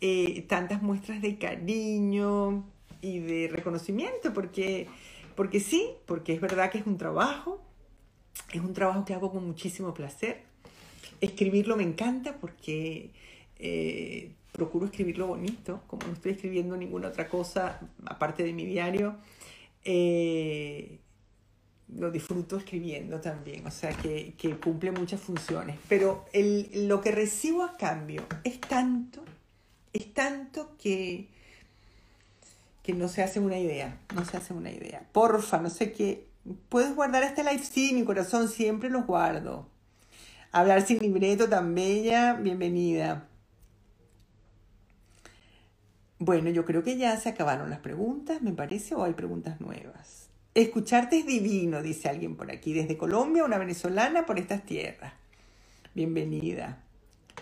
eh, tantas muestras de cariño, y de reconocimiento, porque, porque sí, porque es verdad que es un trabajo, es un trabajo que hago con muchísimo placer. Escribirlo me encanta porque eh, procuro escribirlo bonito, como no estoy escribiendo ninguna otra cosa aparte de mi diario. Eh, lo disfruto escribiendo también, o sea que, cumple muchas funciones. Pero el, lo que recibo a cambio es tanto, es tanto que, que no se hace una idea, no se hace una idea. Porfa, no sé qué. ¿Puedes guardar este live? Sí, mi corazón, siempre los guardo. Hablar sin libreto, tan bella, bienvenida. Bueno, yo creo que ya se acabaron las preguntas, me parece, o hay preguntas nuevas. Escucharte es divino, dice alguien por aquí. Desde Colombia, una venezolana por estas tierras. Bienvenida.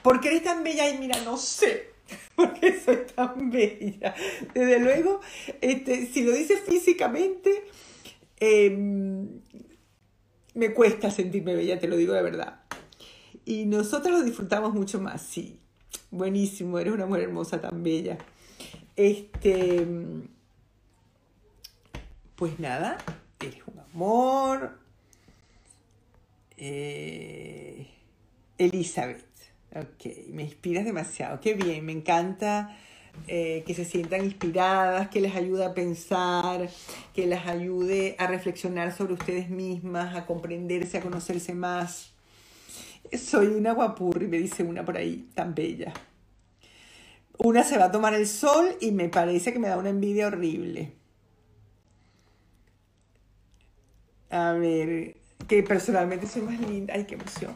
¿Por qué eres tan bella? Y mira, no sé. porque soy tan bella. Desde luego, este, si lo dices físicamente, em, me cuesta sentirme bella, te lo digo de verdad. Y nosotros lo disfrutamos mucho más, sí. Buenísimo, eres una mujer hermosa, tan bella. Este, pues nada, eres un amor. Eh, Elizabeth. Ok, me inspiras demasiado. Qué bien, me encanta eh, que se sientan inspiradas, que les ayude a pensar, que les ayude a reflexionar sobre ustedes mismas, a comprenderse, a conocerse más. Soy una guapurri, me dice una por ahí, tan bella. Una se va a tomar el sol y me parece que me da una envidia horrible. A ver, que personalmente soy más linda. Ay, qué emoción.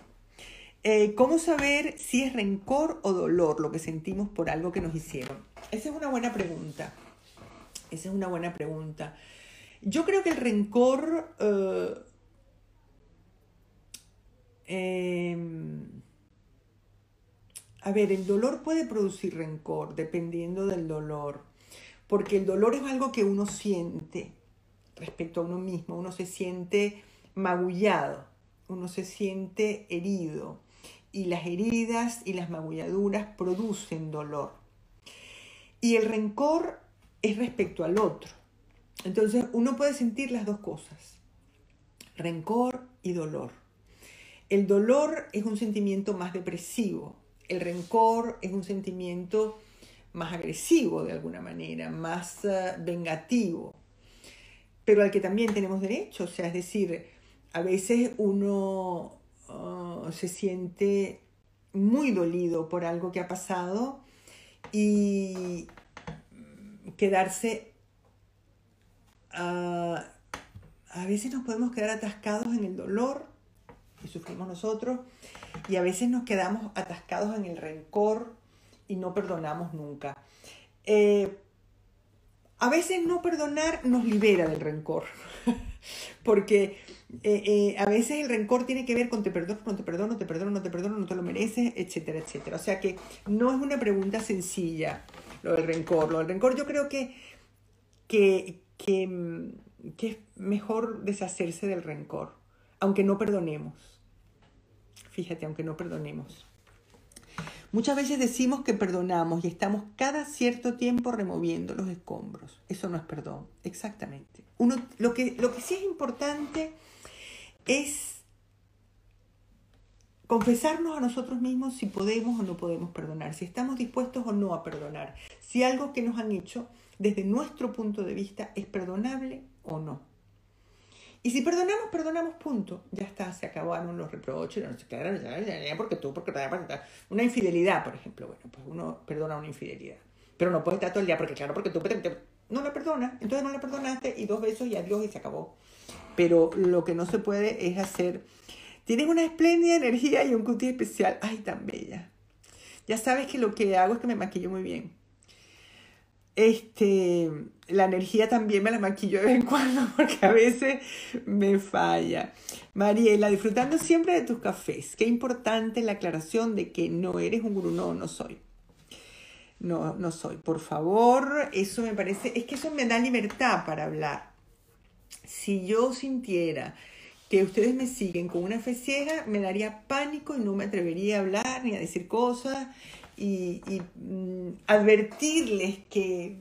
Eh, ¿Cómo saber si es rencor o dolor lo que sentimos por algo que nos hicieron? Esa es una buena pregunta. Esa es una buena pregunta. Yo creo que el rencor... Eh, em, a ver, el dolor puede producir rencor dependiendo del dolor, porque el dolor es algo que uno siente respecto a uno mismo, uno se siente magullado, uno se siente herido, y las heridas y las magulladuras producen dolor. Y el rencor es respecto al otro. Entonces uno puede sentir las dos cosas, rencor y dolor. El dolor es un sentimiento más depresivo, el rencor es un sentimiento más agresivo de alguna manera, más eh, vengativo, pero al que también tenemos derecho, o sea, es decir, a veces uno Oh, se siente muy dolido por algo que ha pasado y quedarse... Ah, a veces nos podemos quedar atascados en el dolor que sufrimos nosotros y a veces nos quedamos atascados en el rencor y no perdonamos nunca. Eh, a veces no perdonar nos libera del rencor, porque eh, eh, a veces el rencor tiene que ver con te perdono, no te perdono, te perdono, no te perdono, no te lo mereces, etcétera, etcétera. O sea que no es una pregunta sencilla lo del rencor. Lo del rencor yo creo que, que, que, que es mejor deshacerse del rencor, aunque no perdonemos. Fíjate, aunque no perdonemos. Muchas veces decimos que perdonamos y estamos cada cierto tiempo removiendo los escombros. Eso no es perdón, exactamente. Uno, lo, que, lo que sí es importante es confesarnos a nosotros mismos si podemos o no podemos perdonar, si estamos dispuestos o no a perdonar, si algo que nos han hecho desde nuestro punto de vista es perdonable o no. Y si perdonamos, perdonamos, punto. Ya está, se acabaron los reproches, no sé qué, porque tú, porque una infidelidad, por ejemplo. Bueno, pues uno perdona una infidelidad. Pero no puede estar todo el día, porque claro, porque tú no la perdonas, entonces no la perdonaste y dos besos y adiós y se acabó. Pero lo que no se puede es hacer. Tienes una espléndida energía y un cutie especial. Ay, tan bella. Ya sabes que lo que hago es que me maquillo muy bien. Este, la energía también me la maquillo de vez en cuando porque a veces me falla. Mariela, disfrutando siempre de tus cafés. Qué importante la aclaración de que no eres un gurú. No, no soy. No, no soy. Por favor, eso me parece, es que eso me da libertad para hablar. Si yo sintiera que ustedes me siguen con una fe ciega, me daría pánico y no me atrevería a hablar ni a decir cosas y, mm, advertirles que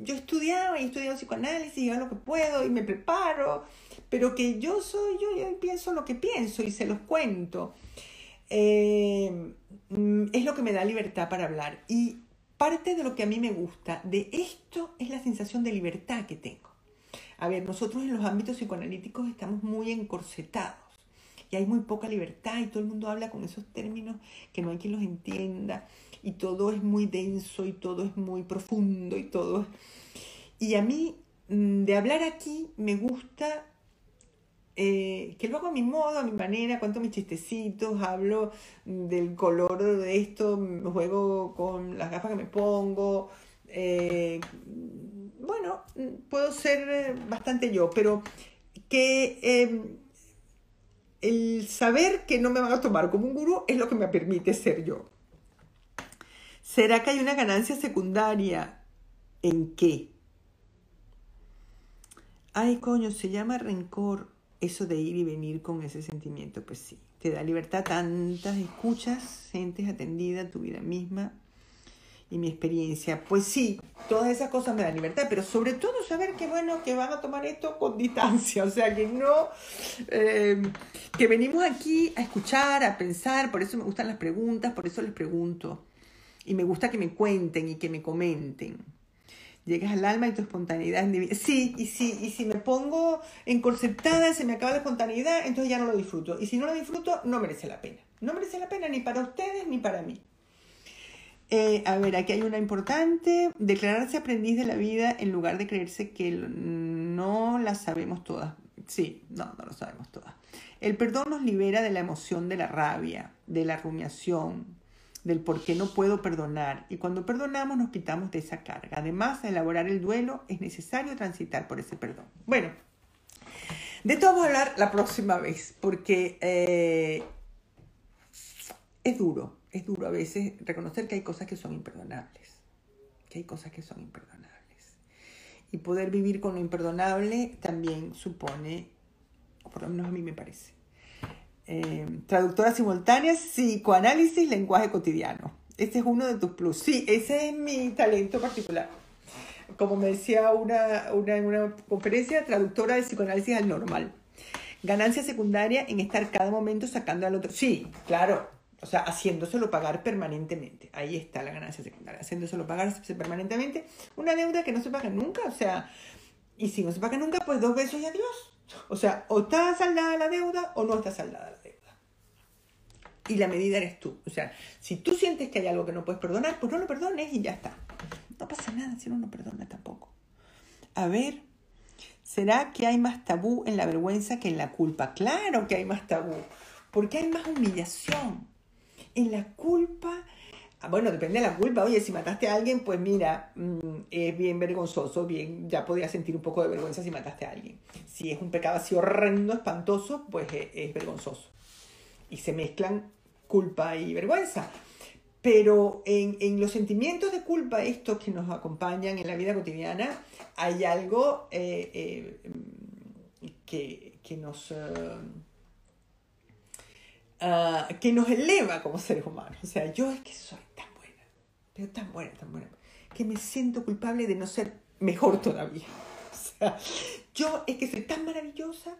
yo estudiaba y he estudiado psicoanálisis y hago lo que puedo y me preparo, pero que yo soy, yo, yo pienso lo que pienso y se los cuento. Eh, mm, es lo que me da libertad para hablar. Y parte de lo que a mí me gusta de esto es la sensación de libertad que tengo. A ver, nosotros en los ámbitos psicoanalíticos estamos muy encorsetados y hay muy poca libertad y todo el mundo habla con esos términos que no hay quien los entienda y todo es muy denso y todo es muy profundo y todo Y a mí, mm, de hablar aquí, me gusta eh, que lo hago a mi modo, a mi manera, cuento mis chistecitos, hablo del color de esto, juego con las gafas que me pongo. Eh, bueno, puedo ser eh, bastante yo, pero que em, el saber que no me van a tomar como un gurú es lo que me permite ser yo. ¿Será que hay una ganancia secundaria? ¿En qué? Ay, coño, se llama rencor eso de ir y venir con ese sentimiento. Pues sí, te da libertad tantas escuchas, sientes atendida tu vida misma y mi experiencia. Pues sí, todas esas cosas me dan libertad, pero sobre todo saber que bueno, que van a tomar esto con distancia, o sea, que no, eh, que venimos aquí a escuchar, a pensar, por eso me gustan las preguntas, por eso les pregunto. Y me gusta que me cuenten y que me comenten. Llegas al alma y tu espontaneidad es Sí, y sí, y si me pongo encorsetada, se me acaba la espontaneidad, entonces ya no lo disfruto. Y si no lo disfruto, no merece la pena. No merece la pena ni para ustedes ni para mí. Eh, a ver, aquí hay una importante. Declararse aprendiz de la vida en lugar de creerse que no la sabemos todas. Sí, no, no lo sabemos todas. El perdón nos libera de la emoción de la rabia, de la rumiación, del por qué no puedo perdonar. Y cuando perdonamos nos quitamos de esa carga. Además, de elaborar el duelo es necesario transitar por ese perdón. Bueno, de esto vamos a hablar la próxima vez, porque eh, es duro, es duro a veces reconocer que hay cosas que son imperdonables, que hay cosas que son imperdonables. Y poder vivir con lo imperdonable también supone, por lo menos a mí me parece, eh, traductora simultánea, psicoanálisis, lenguaje cotidiano. Este es uno de tus plus. Sí, ese es mi talento particular. Como me decía una, una conferencia, traductora de psicoanálisis al normal. Ganancia secundaria en estar cada momento sacando al otro. Sí, claro. O sea, haciéndoselo pagar permanentemente. Ahí está la ganancia secundaria. Haciéndoselo pagar permanentemente. Una deuda que no se paga nunca. O sea, y si no se paga nunca, pues dos besos y adiós. O sea, o está saldada la deuda o no está saldada la deuda. Y la medida eres tú. O sea, si tú sientes que hay algo que no puedes perdonar, pues no lo perdones y ya está. No pasa nada si uno no perdona tampoco. A ver, ¿será que hay más tabú en la vergüenza que en la culpa? Claro que hay más tabú, porque hay más humillación. En la culpa Ah, bueno, depende de la culpa. Oye, si mataste a alguien, pues mira, mm, es bien vergonzoso, bien, ya podías sentir un poco de vergüenza si mataste a alguien. Si es un pecado así horrendo, espantoso, pues es, vergonzoso. Y se mezclan culpa y vergüenza. Pero en, los sentimientos de culpa, estos que nos acompañan en la vida cotidiana, hay algo eh, eh, que, nos... Eh, ah, que nos eleva como seres humanos. O sea, yo es que soy tan buena, tan buena, que me siento culpable de no ser mejor todavía. O sea, yo es que soy tan maravillosa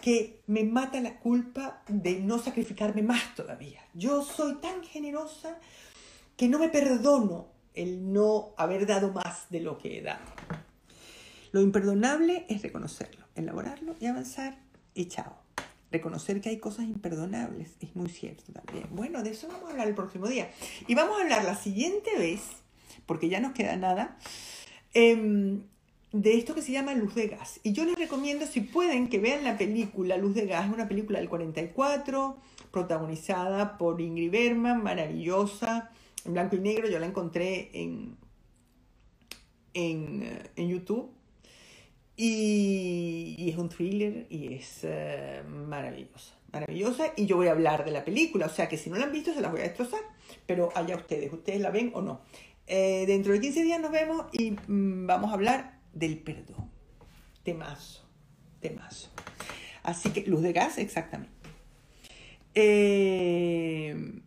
que me mata la culpa de no sacrificarme más todavía. Yo soy tan generosa que no me perdono el no haber dado más de lo que he dado. Lo imperdonable es reconocerlo, elaborarlo y avanzar y chao. Reconocer que hay cosas imperdonables es muy cierto también. Bueno, de eso vamos a hablar el próximo día. Y vamos a hablar la siguiente vez, porque ya nos queda nada, em, de esto que se llama Luz de Gas. Y yo les recomiendo, si pueden, que vean la película Luz de Gas. Es una película del 44, protagonizada por Ingrid Bergman, maravillosa, en blanco y negro. Yo la encontré en, en, eh, en YouTube y, es un thriller y es uh, maravillosa, maravillosa. Y yo voy a hablar de la película, o sea que si no la han visto se las voy a destrozar, pero allá ustedes, ustedes la ven o no. Eh, dentro de 15 días nos vemos y mm, vamos a hablar del perdón. Temazo, temazo. Así que, luz de gas, exactamente. Eh,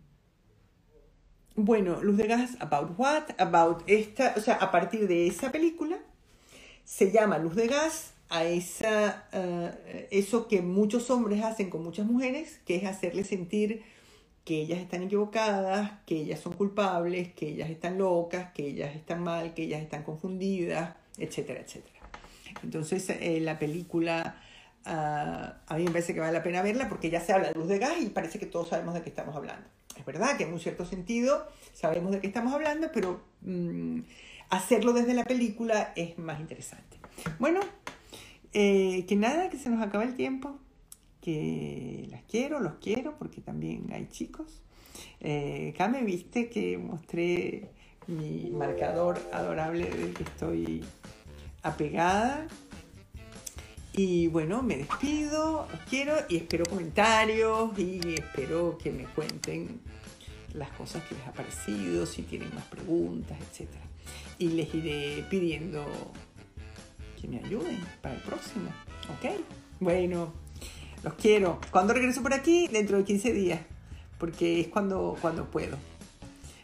bueno, luz de gas, about what? About esta, o sea, a partir de esa película se llama luz de gas a esa, eh, eso que muchos hombres hacen con muchas mujeres, que es hacerles sentir que ellas están equivocadas, que ellas son culpables, que ellas están locas, que ellas están mal, que ellas están confundidas, etcétera, etcétera. Entonces eh, la película ah, a mí me parece que vale la pena verla porque ya se habla de luz de gas y parece que todos sabemos de qué estamos hablando. Es verdad que en un cierto sentido sabemos de qué estamos hablando, pero... Mm, hacerlo desde la película es más interesante. Bueno, eh, que nada, que se nos acaba el tiempo, que las quiero, los quiero, porque también hay chicos. Eh, acá me viste que mostré mi marcador adorable del que estoy apegada. Y bueno, me despido, los quiero y espero comentarios y espero que me cuenten las cosas que les ha parecido, si tienen más preguntas, etcétera y les iré pidiendo que me ayuden para el próximo. ¿Ok? Bueno, los quiero. Cuando regreso por aquí? Dentro de 15 días, porque es cuando, cuando puedo.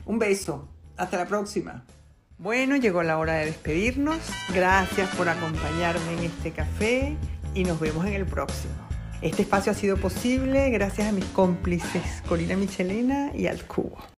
Un beso. Hasta la próxima. Bueno, llegó la hora de despedirnos. Gracias por acompañarme en este café y nos vemos en el próximo. Este espacio ha sido posible gracias a mis cómplices Corina Michelena y al Cubo.